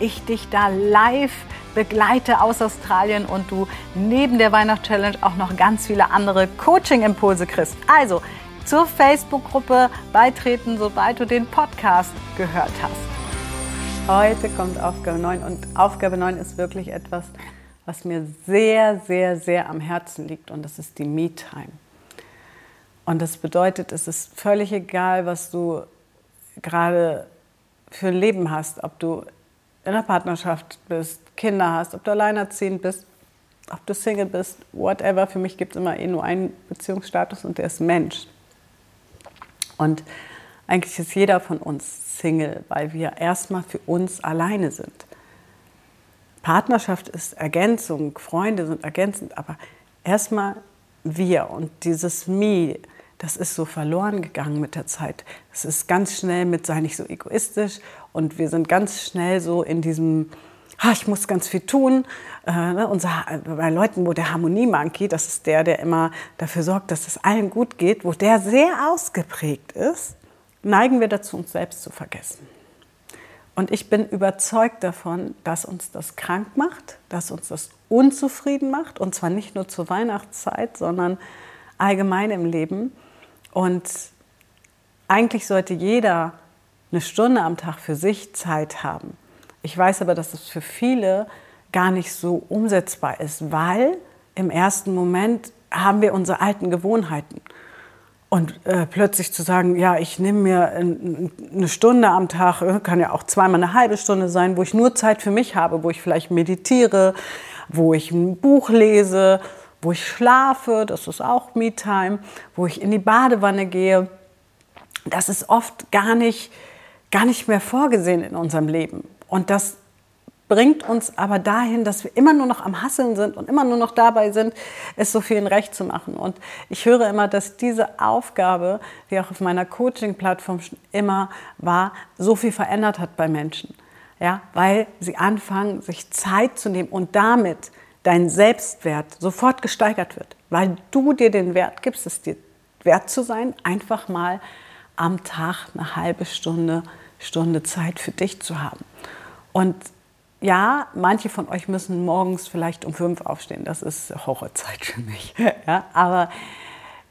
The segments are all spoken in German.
ich dich da live begleite aus Australien und du neben der Weihnachtschallenge auch noch ganz viele andere Coaching-Impulse kriegst. Also zur Facebook-Gruppe beitreten, sobald du den Podcast gehört hast. Heute kommt Aufgabe 9 und Aufgabe 9 ist wirklich etwas, was mir sehr, sehr, sehr am Herzen liegt und das ist die Me-Time. Und das bedeutet, es ist völlig egal, was du gerade für ein Leben hast, ob du in einer Partnerschaft bist, Kinder hast, ob du alleinerziehend bist, ob du Single bist, whatever. Für mich gibt es immer eh nur einen Beziehungsstatus und der ist Mensch. Und eigentlich ist jeder von uns Single, weil wir erstmal für uns alleine sind. Partnerschaft ist Ergänzung, Freunde sind ergänzend, aber erstmal wir und dieses Me, das ist so verloren gegangen mit der Zeit. Es ist ganz schnell mit sei nicht so egoistisch und wir sind ganz schnell so in diesem ah, ich muss ganz viel tun. Äh, ne, unser, bei Leuten, wo der Harmonie-Monkey, das ist der, der immer dafür sorgt, dass es allen gut geht, wo der sehr ausgeprägt ist, neigen wir dazu, uns selbst zu vergessen. Und ich bin überzeugt davon, dass uns das krank macht, dass uns das unzufrieden macht, und zwar nicht nur zur Weihnachtszeit, sondern allgemein im Leben. Und eigentlich sollte jeder eine Stunde am Tag für sich Zeit haben. Ich weiß aber, dass es für viele gar nicht so umsetzbar ist, weil im ersten Moment haben wir unsere alten Gewohnheiten. Und äh, plötzlich zu sagen, ja, ich nehme mir eine Stunde am Tag, äh, kann ja auch zweimal eine halbe Stunde sein, wo ich nur Zeit für mich habe, wo ich vielleicht meditiere, wo ich ein Buch lese, wo ich schlafe, das ist auch Me-Time, wo ich in die Badewanne gehe. Das ist oft gar nicht, gar nicht mehr vorgesehen in unserem Leben. Und das bringt uns aber dahin, dass wir immer nur noch am Hasseln sind und immer nur noch dabei sind, es so vielen recht zu machen. Und ich höre immer, dass diese Aufgabe, die auch auf meiner Coaching-Plattform schon immer war, so viel verändert hat bei Menschen. Ja, weil sie anfangen, sich Zeit zu nehmen und damit dein Selbstwert sofort gesteigert wird, weil du dir den Wert gibst, es dir wert zu sein, einfach mal am Tag eine halbe Stunde, Stunde Zeit für dich zu haben. Und ja, manche von euch müssen morgens vielleicht um fünf aufstehen. Das ist Horrorzeit für mich. ja, aber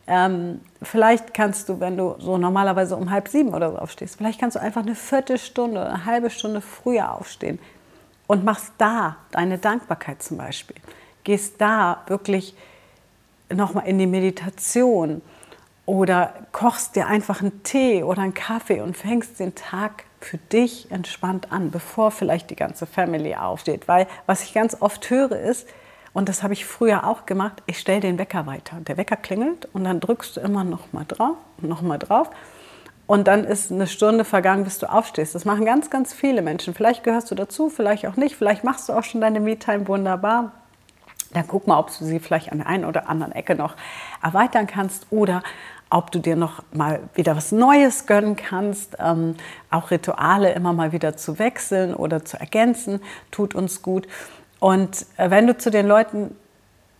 ähm, vielleicht kannst du, wenn du so normalerweise um halb sieben oder so aufstehst, vielleicht kannst du einfach eine Viertelstunde oder eine halbe Stunde früher aufstehen und machst da deine Dankbarkeit zum Beispiel. Gehst da wirklich nochmal in die Meditation oder kochst dir einfach einen Tee oder einen Kaffee und fängst den Tag für dich entspannt an, bevor vielleicht die ganze Family aufsteht. Weil was ich ganz oft höre ist, und das habe ich früher auch gemacht, ich stelle den Wecker weiter. Der Wecker klingelt und dann drückst du immer noch mal drauf und noch drauf. Und dann ist eine Stunde vergangen, bis du aufstehst. Das machen ganz, ganz viele Menschen. Vielleicht gehörst du dazu, vielleicht auch nicht. Vielleicht machst du auch schon deine Me-Time wunderbar. Dann guck mal, ob du sie vielleicht an der einen oder anderen Ecke noch erweitern kannst oder ob du dir noch mal wieder was Neues gönnen kannst. Ähm, auch Rituale immer mal wieder zu wechseln oder zu ergänzen, tut uns gut. Und äh, wenn du zu den Leuten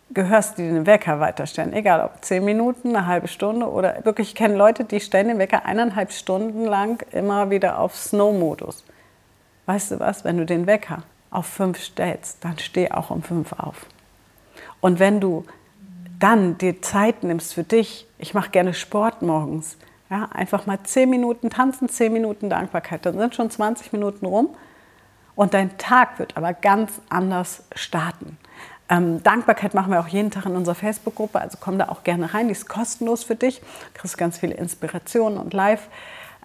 gehörst, die den Wecker weiterstellen, egal ob zehn Minuten, eine halbe Stunde oder wirklich, ich kenne Leute, die stellen den Wecker eineinhalb Stunden lang immer wieder auf Snow-Modus. Weißt du was, wenn du den Wecker auf fünf stellst, dann steh auch um fünf auf. Und wenn du dann dir Zeit nimmst für dich, ich mache gerne Sport morgens, ja, einfach mal zehn Minuten tanzen, zehn Minuten Dankbarkeit, dann sind schon 20 Minuten rum und dein Tag wird aber ganz anders starten. Ähm, Dankbarkeit machen wir auch jeden Tag in unserer Facebook-Gruppe, also komm da auch gerne rein, die ist kostenlos für dich, du kriegst ganz viele Inspirationen und Live-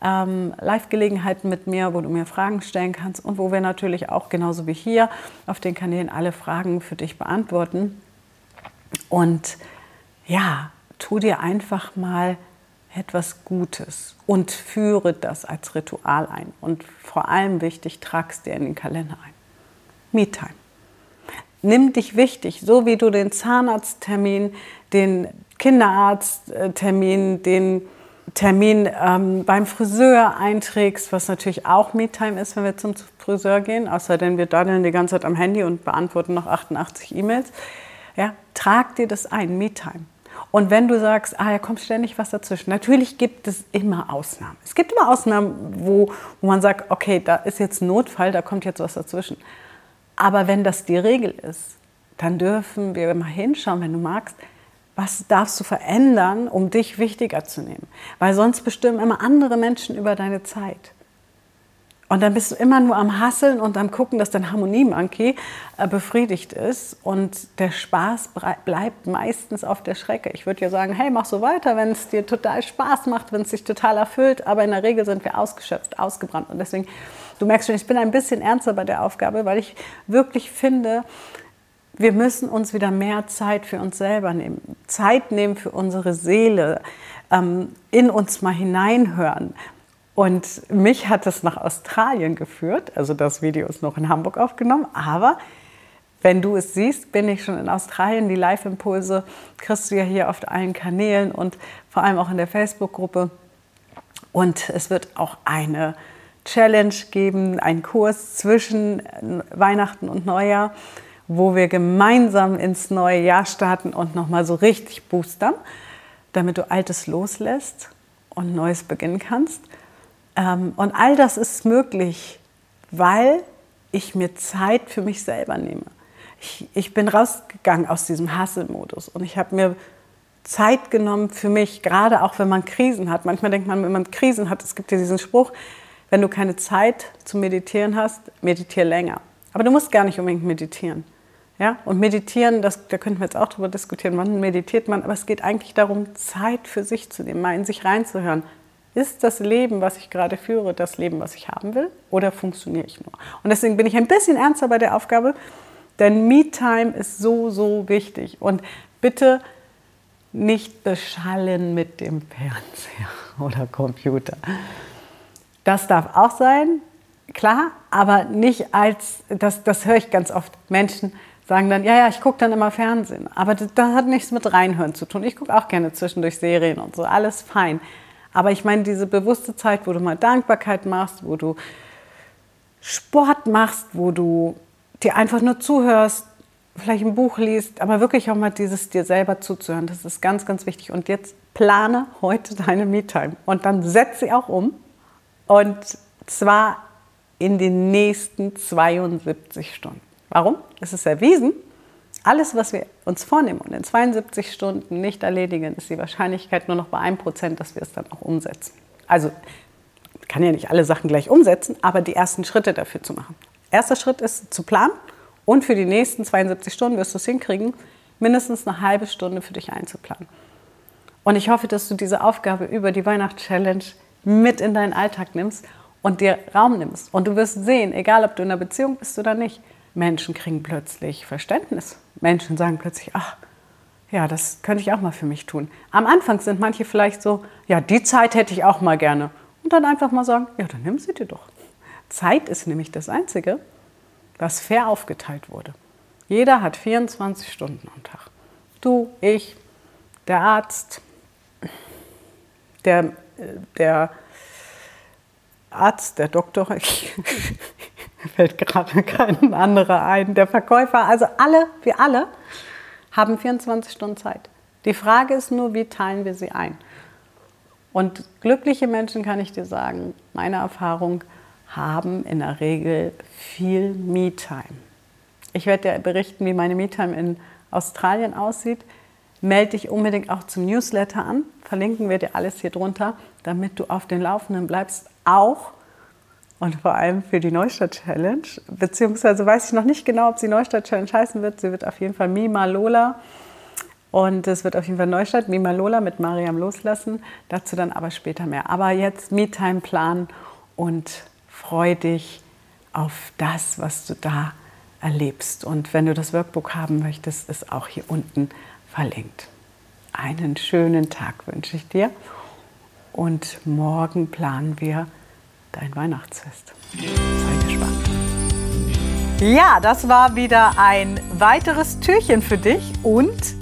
ähm, Live-Gelegenheiten mit mir, wo du mir Fragen stellen kannst und wo wir natürlich auch genauso wie hier auf den Kanälen alle Fragen für dich beantworten. Und ja, tu dir einfach mal etwas Gutes und führe das als Ritual ein. Und vor allem wichtig, trag es dir in den Kalender ein. Me-Time. Nimm dich wichtig, so wie du den Zahnarzttermin, den Kinderarzttermin, den Termin ähm, beim Friseur einträgst, was natürlich auch Me-Time ist, wenn wir zum Friseur gehen, außerdem wir daddeln die ganze Zeit am Handy und beantworten noch 88 E-Mails. Ja, trag dir das ein, Me-Time. Und wenn du sagst, ah, da kommt ständig was dazwischen, natürlich gibt es immer Ausnahmen. Es gibt immer Ausnahmen, wo, wo man sagt, okay, da ist jetzt Notfall, da kommt jetzt was dazwischen. Aber wenn das die Regel ist, dann dürfen wir mal hinschauen, wenn du magst, was darfst du verändern, um dich wichtiger zu nehmen? Weil sonst bestimmen immer andere Menschen über deine Zeit. Und dann bist du immer nur am Hasseln und am Gucken, dass dein Harmonie-Monkey äh, befriedigt ist. Und der Spaß bleibt meistens auf der Strecke. Ich würde ja sagen, hey, mach so weiter, wenn es dir total Spaß macht, wenn es dich total erfüllt. Aber in der Regel sind wir ausgeschöpft, ausgebrannt. Und deswegen, du merkst schon, ich bin ein bisschen ernster bei der Aufgabe, weil ich wirklich finde, wir müssen uns wieder mehr Zeit für uns selber nehmen. Zeit nehmen für unsere Seele, ähm, in uns mal hineinhören und mich hat es nach Australien geführt. Also das Video ist noch in Hamburg aufgenommen. Aber wenn du es siehst, bin ich schon in Australien. Die Live-Impulse kriegst du ja hier auf allen Kanälen und vor allem auch in der Facebook-Gruppe. Und es wird auch eine Challenge geben, einen Kurs zwischen Weihnachten und Neujahr, wo wir gemeinsam ins neue Jahr starten und nochmal so richtig boostern, damit du Altes loslässt und Neues beginnen kannst. Ähm, und all das ist möglich, weil ich mir Zeit für mich selber nehme. Ich, ich bin rausgegangen aus diesem Hasselmodus und ich habe mir Zeit genommen für mich, gerade auch wenn man Krisen hat. Manchmal denkt man, wenn man Krisen hat, es gibt ja diesen Spruch, wenn du keine Zeit zu meditieren hast, meditiere länger. Aber du musst gar nicht unbedingt meditieren. Ja? Und meditieren, das, da könnten wir jetzt auch drüber diskutieren, wann meditiert man, aber es geht eigentlich darum, Zeit für sich zu nehmen, mal in sich reinzuhören. Ist das Leben, was ich gerade führe, das Leben, was ich haben will? Oder funktioniere ich nur? Und deswegen bin ich ein bisschen ernster bei der Aufgabe, denn Me-Time ist so, so wichtig. Und bitte nicht beschallen mit dem Fernseher oder Computer. Das darf auch sein, klar, aber nicht als, das, das höre ich ganz oft, Menschen sagen dann, ja, ja, ich gucke dann immer Fernsehen. Aber das, das hat nichts mit Reinhören zu tun. Ich gucke auch gerne zwischendurch Serien und so, alles fein. Aber ich meine, diese bewusste Zeit, wo du mal Dankbarkeit machst, wo du Sport machst, wo du dir einfach nur zuhörst, vielleicht ein Buch liest, aber wirklich auch mal dieses dir selber zuzuhören, das ist ganz, ganz wichtig. Und jetzt plane heute deine Me-Time und dann setz sie auch um und zwar in den nächsten 72 Stunden. Warum? Es ist erwiesen, alles, was wir uns vornehmen und in 72 Stunden nicht erledigen, ist die Wahrscheinlichkeit nur noch bei 1%, dass wir es dann auch umsetzen. Also man kann ja nicht alle Sachen gleich umsetzen, aber die ersten Schritte dafür zu machen. Erster Schritt ist zu planen und für die nächsten 72 Stunden wirst du es hinkriegen, mindestens eine halbe Stunde für dich einzuplanen. Und ich hoffe, dass du diese Aufgabe über die Weihnachts-Challenge mit in deinen Alltag nimmst und dir Raum nimmst. Und du wirst sehen, egal ob du in einer Beziehung bist oder nicht, Menschen kriegen plötzlich Verständnis. Menschen sagen plötzlich, ach, ja, das könnte ich auch mal für mich tun. Am Anfang sind manche vielleicht so, ja, die Zeit hätte ich auch mal gerne. Und dann einfach mal sagen, ja, dann nimm sie dir doch. Zeit ist nämlich das Einzige, was fair aufgeteilt wurde. Jeder hat 24 Stunden am Tag. Du, ich, der Arzt, der, der Arzt, der Doktor, ich, fällt gerade kein anderer ein, der Verkäufer, also alle, wir alle haben 24 Stunden Zeit. Die Frage ist nur, wie teilen wir sie ein? Und glückliche Menschen, kann ich dir sagen, meine Erfahrung, haben in der Regel viel Me-Time. Ich werde dir berichten, wie meine Me-Time in Australien aussieht. Melde dich unbedingt auch zum Newsletter an. Verlinken wir dir alles hier drunter, damit du auf den Laufenden bleibst, auch und vor allem für die Neustadt Challenge. Beziehungsweise weiß ich noch nicht genau, ob sie Neustadt Challenge heißen wird. Sie wird auf jeden Fall Mima Lola. Und es wird auf jeden Fall Neustadt, Mima Lola mit Mariam loslassen. Dazu dann aber später mehr. Aber jetzt Me-Time planen und freu dich auf das, was du da erlebst. Und wenn du das Workbook haben möchtest, ist auch hier unten verlinkt. Einen schönen Tag wünsche ich dir. Und morgen planen wir dein Weihnachtsfest. Sei gespannt. Ja, das war wieder ein weiteres Türchen für dich und